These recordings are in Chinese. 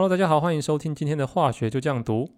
Hello，大家好，欢迎收听今天的化学就这样读。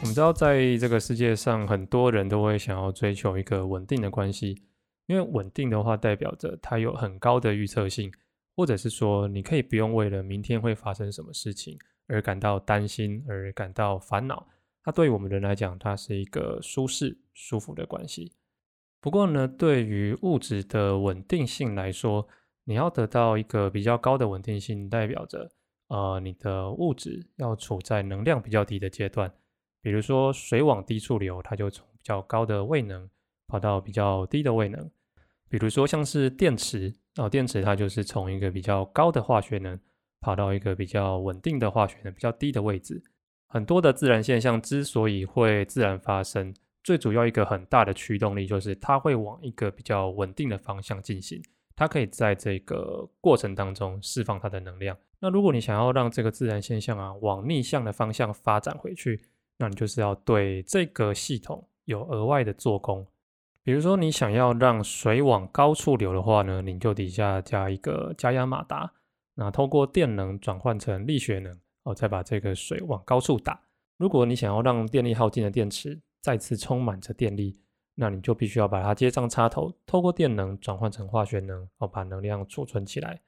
我们知道，在这个世界上，很多人都会想要追求一个稳定的关系，因为稳定的话，代表着它有很高的预测性，或者是说，你可以不用为了明天会发生什么事情而感到担心，而感到烦恼。它对于我们人来讲，它是一个舒适、舒服的关系。不过呢，对于物质的稳定性来说，你要得到一个比较高的稳定性，代表着，呃，你的物质要处在能量比较低的阶段。比如说水往低处流，它就从比较高的位能跑到比较低的位能。比如说像是电池哦，电池它就是从一个比较高的化学能跑到一个比较稳定的化学能比较低的位置。很多的自然现象之所以会自然发生，最主要一个很大的驱动力就是它会往一个比较稳定的方向进行，它可以在这个过程当中释放它的能量。那如果你想要让这个自然现象啊往逆向的方向发展回去，那你就是要对这个系统有额外的做工，比如说你想要让水往高处流的话呢，你就底下加一个加压马达，那通过电能转换成力学能，哦，再把这个水往高处打。如果你想要让电力耗尽的电池再次充满着电力，那你就必须要把它接上插头，透过电能转换成化学能，哦，把能量储存起来。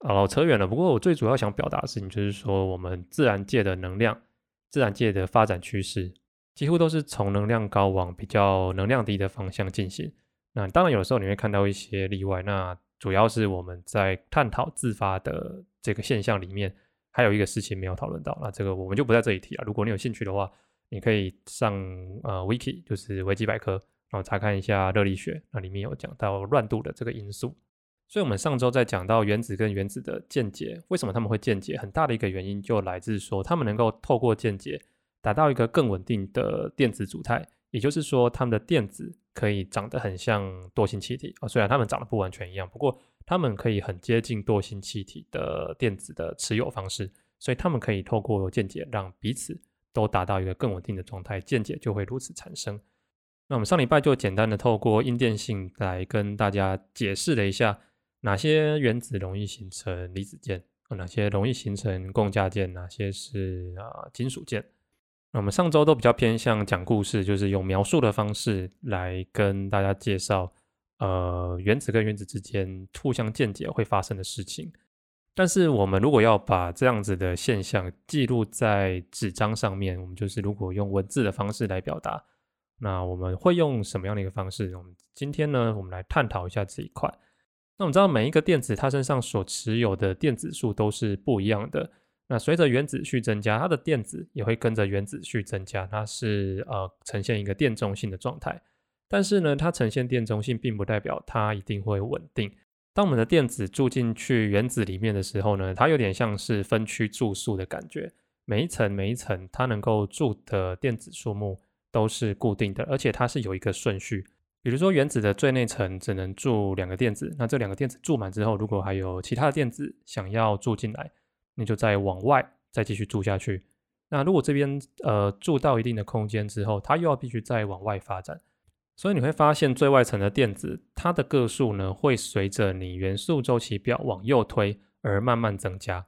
好了，扯远了。不过我最主要想表达的事情就是说，我们自然界的能量。自然界的发展趋势几乎都是从能量高往比较能量低的方向进行。那当然，有的时候你会看到一些例外。那主要是我们在探讨自发的这个现象里面，还有一个事情没有讨论到。那这个我们就不在这里提了。如果你有兴趣的话，你可以上呃 wiki，就是维基百科，然后查看一下热力学，那里面有讲到乱度的这个因素。所以，我们上周在讲到原子跟原子的间接，为什么他们会间接？很大的一个原因就来自说，他们能够透过间接达到一个更稳定的电子组态，也就是说，它们的电子可以长得很像惰性气体啊。虽然它们长得不完全一样，不过它们可以很接近惰性气体的电子的持有方式，所以它们可以透过间接让彼此都达到一个更稳定的状态，间接就会如此产生。那我们上礼拜就简单的透过阴电性来跟大家解释了一下。哪些原子容易形成离子键？哪些容易形成共价键？哪些是啊金属键？我们上周都比较偏向讲故事，就是用描述的方式来跟大家介绍，呃，原子跟原子之间互相间接会发生的事情。但是我们如果要把这样子的现象记录在纸张上面，我们就是如果用文字的方式来表达，那我们会用什么样的一个方式？我们今天呢，我们来探讨一下这一块。那我们知道每一个电子它身上所持有的电子数都是不一样的。那随着原子序增加，它的电子也会跟着原子序增加，它是呃呈现一个电中性的状态。但是呢，它呈现电中性，并不代表它一定会稳定。当我们的电子住进去原子里面的时候呢，它有点像是分区住宿的感觉。每一层每一层，它能够住的电子数目都是固定的，而且它是有一个顺序。比如说，原子的最内层只能住两个电子，那这两个电子住满之后，如果还有其他的电子想要住进来，你就再往外再继续住下去。那如果这边呃住到一定的空间之后，它又要必须再往外发展。所以你会发现最外层的电子，它的个数呢会随着你元素周期表往右推而慢慢增加。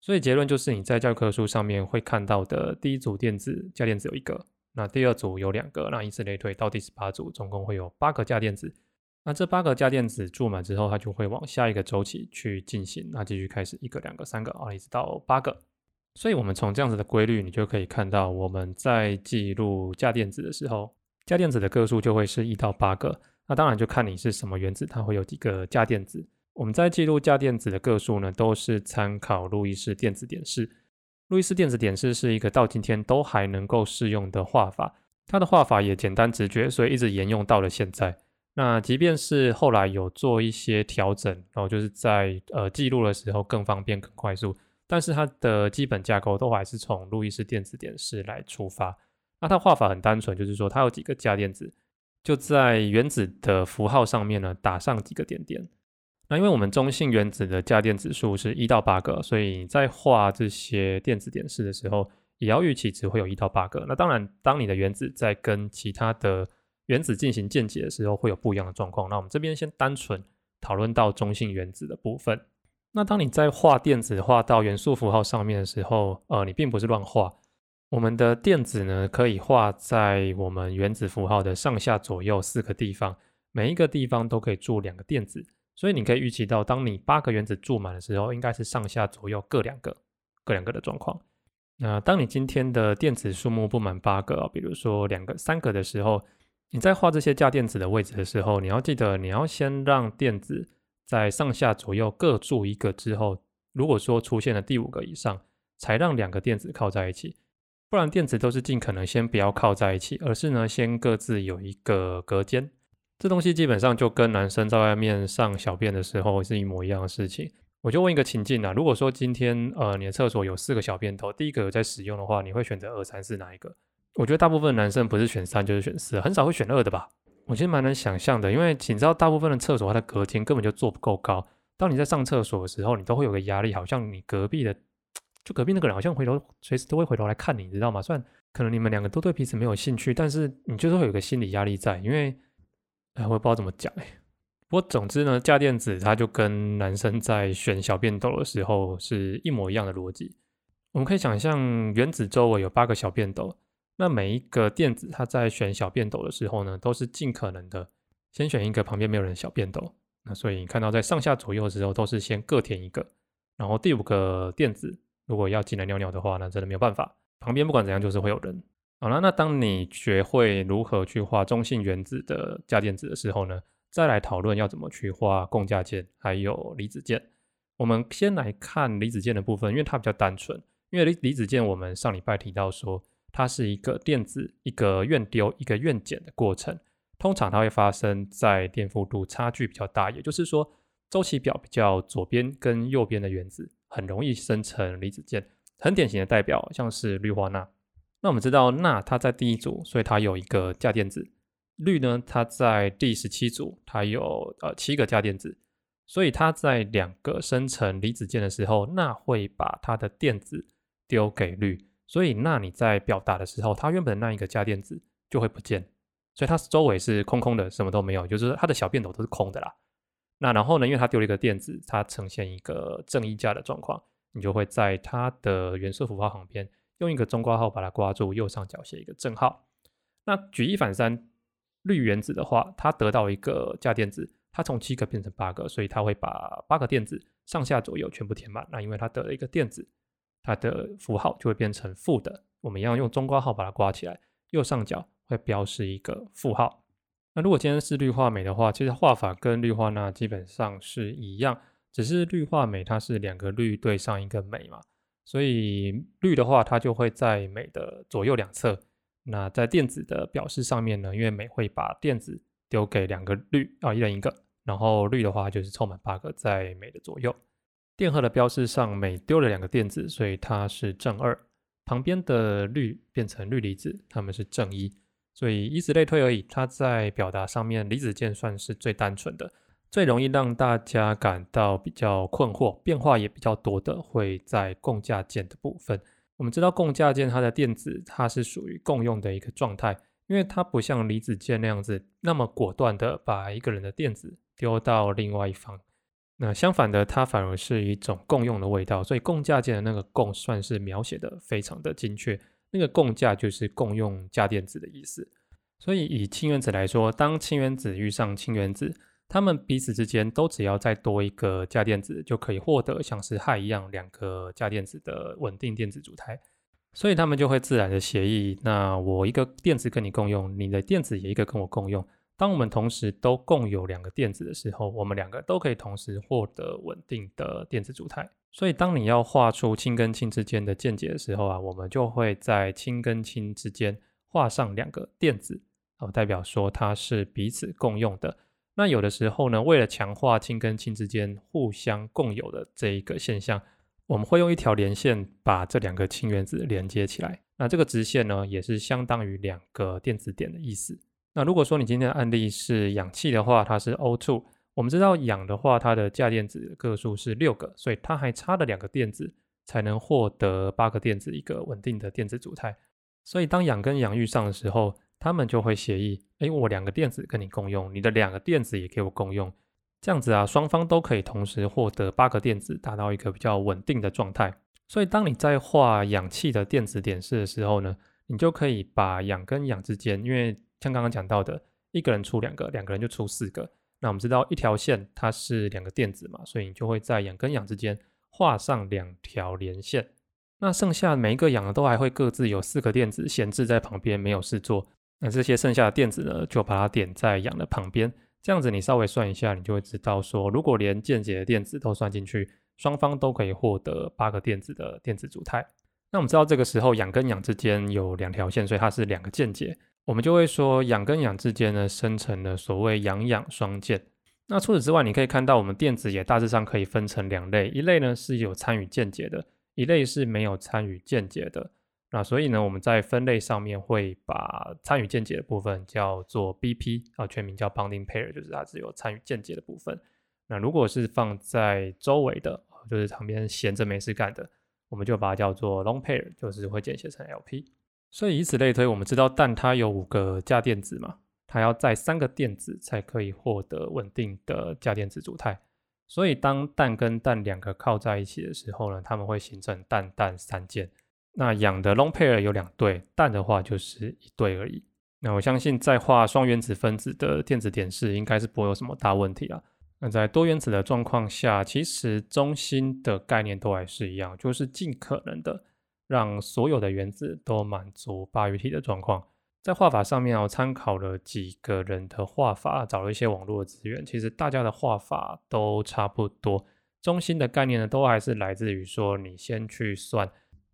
所以结论就是你在教科书上面会看到的第一组电子价电子有一个。那第二组有两个，那以此类推，到第十八组总共会有八个价电子。那这八个价电子注满之后，它就会往下一个周期去进行，那继续开始一个、两个、三个啊，一直到八个。所以，我们从这样子的规律，你就可以看到，我们在记录价电子的时候，价电子的个数就会是一到八个。那当然就看你是什么原子，它会有几个价电子。我们在记录价电子的个数呢，都是参考路易斯电子点式。路易斯电子点式是一个到今天都还能够适用的画法，它的画法也简单直觉，所以一直沿用到了现在。那即便是后来有做一些调整，然后就是在呃记录的时候更方便、更快速，但是它的基本架构都还是从路易斯电子点式来出发。那它画法很单纯，就是说它有几个价电子，就在原子的符号上面呢打上几个点点。那因为我们中性原子的价电子数是一到八个，所以在画这些电子点式的时候，也要预期只会有一到八个。那当然，当你的原子在跟其他的原子进行键结的时候，会有不一样的状况。那我们这边先单纯讨论到中性原子的部分。那当你在画电子画到元素符号上面的时候，呃，你并不是乱画。我们的电子呢，可以画在我们原子符号的上下左右四个地方，每一个地方都可以住两个电子。所以你可以预期到，当你八个原子住满的时候，应该是上下左右各两个、各两个的状况。那当你今天的电子数目不满八个，比如说两个、三个的时候，你在画这些价电子的位置的时候，你要记得，你要先让电子。在上下左右各住一个之后，如果说出现了第五个以上，才让两个电子靠在一起。不然电子都是尽可能先不要靠在一起，而是呢先各自有一个隔间。这东西基本上就跟男生在外面上小便的时候是一模一样的事情。我就问一个情境啊，如果说今天呃你的厕所有四个小便头，第一个有在使用的话，你会选择二三四哪一个？我觉得大部分男生不是选三就是选四，很少会选二的吧。我其实蛮能想象的，因为你知道，大部分的厕所它的隔间根本就做不够高。当你在上厕所的时候，你都会有个压力，好像你隔壁的，就隔壁那个人好像回头随时都会回头来看你，你知道吗？虽然可能你们两个都对彼此没有兴趣，但是你就是会有个心理压力在，因为，哎，我也不知道怎么讲哎。不过总之呢，价电子它就跟男生在选小便斗的时候是一模一样的逻辑。我们可以想象，原子周围有八个小便斗。那每一个电子，它在选小便斗的时候呢，都是尽可能的先选一个旁边没有人的小便斗。那所以你看到在上下左右的时候，都是先各填一个。然后第五个电子如果要进来尿尿的话，那真的没有办法，旁边不管怎样就是会有人。好了，那当你学会如何去画中性原子的价电子的时候呢，再来讨论要怎么去画共价键还有离子键。我们先来看离子键的部分，因为它比较单纯。因为离离子键我们上礼拜提到说。它是一个电子一个愿丢一个愿减的过程，通常它会发生在电负度差距比较大，也就是说周期表比较左边跟右边的原子很容易生成离子键，很典型的代表像是氯化钠。那我们知道钠它在第一组，所以它有一个价电子；氯呢它在第十七组，它有呃七个价电子，所以它在两个生成离子键的时候，钠会把它的电子丢给氯。所以，那你在表达的时候，它原本那一个价电子就会不见，所以它周围是空空的，什么都没有，就是它的小便斗都是空的啦。那然后呢，因为它丢了一个电子，它呈现一个正一价的状况，你就会在它的元素符号旁边用一个中括号把它挂住，右上角写一个正号。那举一反三，氯原子的话，它得到一个价电子，它从七个变成八个，所以它会把八个电子上下左右全部填满。那因为它得了一个电子。它的符号就会变成负的，我们一样用中括号把它挂起来，右上角会标示一个负号。那如果今天是氯化镁的话，其实画法跟氯化钠基本上是一样，只是氯化镁它是两个氯对上一个镁嘛，所以氯的话它就会在镁的左右两侧。那在电子的表示上面呢，因为镁会把电子丢给两个氯啊，一人一个，然后氯的话就是凑满八个在镁的左右。电荷的标示上，每丢了两个电子，所以它是正二。旁边的氯变成氯离子，它们是正一。所以以此类推而已。它在表达上面，离子键算是最单纯的，最容易让大家感到比较困惑，变化也比较多的，会在共价键的部分。我们知道共价键它的电子，它是属于共用的一个状态，因为它不像离子键那样子那么果断的把一个人的电子丢到另外一方。那相反的，它反而是一种共用的味道，所以共价键的那个共算是描写的非常的精确。那个共价就是共用价电子的意思。所以以氢原子来说，当氢原子遇上氢原子，它们彼此之间都只要再多一个价电子，就可以获得像是氦一样两个价电子的稳定电子组态。所以它们就会自然的协议，那我一个电子跟你共用，你的电子也一个跟我共用。当我们同时都共有两个电子的时候，我们两个都可以同时获得稳定的电子组态。所以，当你要画出氢跟氢之间的键结的时候啊，我们就会在氢跟氢之间画上两个电子，哦，代表说它是彼此共用的。那有的时候呢，为了强化氢跟氢之间互相共有的这一个现象，我们会用一条连线把这两个氢原子连接起来。那这个直线呢，也是相当于两个电子点的意思。那如果说你今天的案例是氧气的话，它是 O2，我们知道氧的话，它的价电子个数是六个，所以它还差了两个电子才能获得八个电子一个稳定的电子组态。所以当氧跟氧遇上的时候，他们就会协议：哎，我两个电子跟你共用，你的两个电子也给我共用，这样子啊，双方都可以同时获得八个电子，达到一个比较稳定的状态。所以当你在画氧气的电子点式的时候呢，你就可以把氧跟氧之间，因为像刚刚讲到的，一个人出两个，两个人就出四个。那我们知道一条线它是两个电子嘛，所以你就会在氧跟氧之间画上两条连线。那剩下每一个氧呢，都还会各自有四个电子闲置在旁边，没有事做。那这些剩下的电子呢，就把它点在氧的旁边。这样子你稍微算一下，你就会知道说，如果连间接的电子都算进去，双方都可以获得八个电子的电子组态。那我们知道这个时候氧跟氧之间有两条线，所以它是两个间接。我们就会说氧跟氧之间呢生成了所谓氧氧双键。那除此之外，你可以看到我们电子也大致上可以分成两类，一类呢是有参与间接的，一类是没有参与间接的。那所以呢，我们在分类上面会把参与间接的部分叫做 BP 啊，全名叫 bonding pair，就是它只有参与间接的部分。那如果是放在周围的，就是旁边闲着没事干的，我们就把它叫做 lone pair，就是会简写成 LP。所以以此类推，我们知道氮它有五个价电子嘛，它要在三个电子才可以获得稳定的价电子组态。所以当氮跟氮两个靠在一起的时候呢，它们会形成氮氮三键。那氧的 lone pair 有两对，氮的话就是一对而已。那我相信在画双原子分子的电子点式，应该是不会有什么大问题啊。那在多原子的状况下，其实中心的概念都还是一样，就是尽可能的。让所有的原子都满足八隅体的状况，在画法上面，我参考了几个人的画法，找了一些网络资源。其实大家的画法都差不多，中心的概念呢，都还是来自于说，你先去算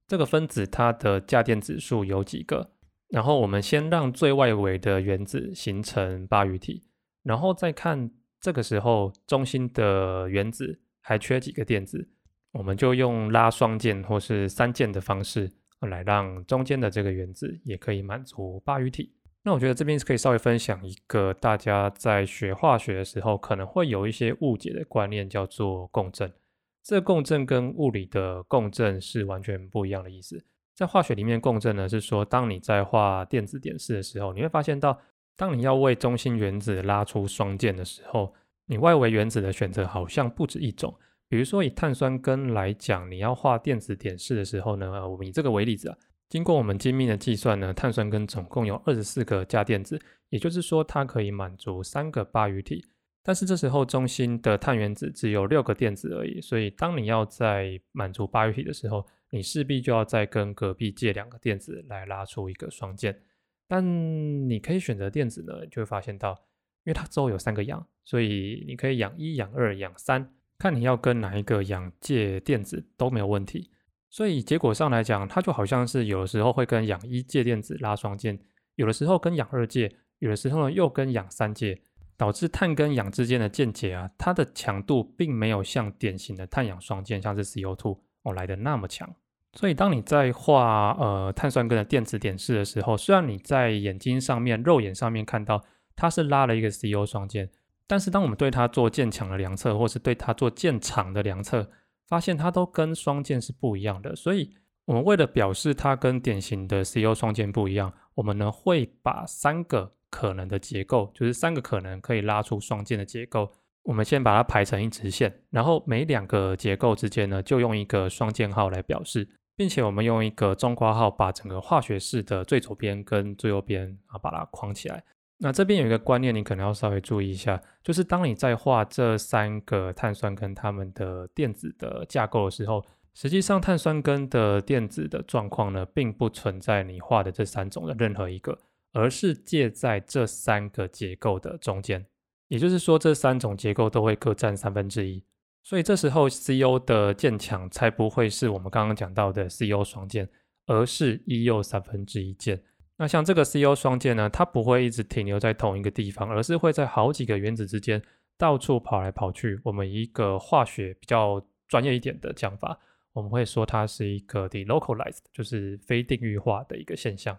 这个分子它的价电子数有几个，然后我们先让最外围的原子形成八隅体，然后再看这个时候中心的原子还缺几个电子。我们就用拉双键或是三键的方式来让中间的这个原子也可以满足八隅体。那我觉得这边是可以稍微分享一个大家在学化学的时候可能会有一些误解的观念，叫做共振。这共振跟物理的共振是完全不一样的意思。在化学里面，共振呢是说，当你在画电子点式的时候，你会发现到，当你要为中心原子拉出双键的时候，你外围原子的选择好像不止一种。比如说以碳酸根来讲，你要画电子点式的时候呢，我们以这个为例子啊，经过我们精密的计算呢，碳酸根总共有二十四个价电子，也就是说它可以满足三个八隅体。但是这时候中心的碳原子只有六个电子而已，所以当你要在满足八隅体的时候，你势必就要再跟隔壁借两个电子来拉出一个双键。但你可以选择电子呢，就会发现到，因为它周围有三个氧，所以你可以氧一、氧二、氧三。看你要跟哪一个氧借电子都没有问题，所以结果上来讲，它就好像是有的时候会跟氧一借电子拉双键，有的时候跟氧二借，有的时候呢又跟氧三借，导致碳跟氧之间的键结啊，它的强度并没有像典型的碳氧双键，像是 CO2 哦来的那么强。所以当你在画呃碳酸根的电子点式的时候，虽然你在眼睛上面肉眼上面看到它是拉了一个 CO 双键。但是，当我们对它做渐强的量测，或是对它做渐长的量测，发现它都跟双键是不一样的。所以，我们为了表示它跟典型的 CO 双键不一样，我们呢会把三个可能的结构，就是三个可能可以拉出双键的结构，我们先把它排成一直线，然后每两个结构之间呢，就用一个双键号来表示，并且我们用一个中括号把整个化学式的最左边跟最右边啊把它框起来。那这边有一个观念，你可能要稍微注意一下，就是当你在画这三个碳酸根它们的电子的架构的时候，实际上碳酸根的电子的状况呢，并不存在你画的这三种的任何一个，而是介在这三个结构的中间。也就是说，这三种结构都会各占三分之一，所以这时候 CO 的键强才不会是我们刚刚讲到的 CO 双键，而是一又三分之一键。那像这个 CO 双键呢，它不会一直停留在同一个地方，而是会在好几个原子之间到处跑来跑去。我们一个化学比较专业一点的讲法，我们会说它是一个 delocalized，就是非定域化的一个现象。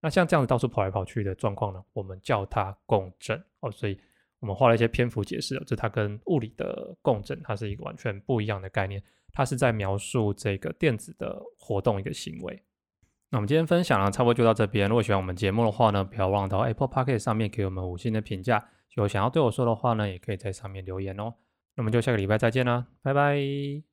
那像这样子到处跑来跑去的状况呢，我们叫它共振哦。所以我们花了一些篇幅解释了，就它跟物理的共振，它是一个完全不一样的概念，它是在描述这个电子的活动一个行为。那我们今天分享呢，差不多就到这边。如果喜欢我们节目的话呢，不要忘到 Apple p o c k e t 上面给我们五星的评价。有想要对我说的话呢，也可以在上面留言哦。那我们就下个礼拜再见啦，拜拜。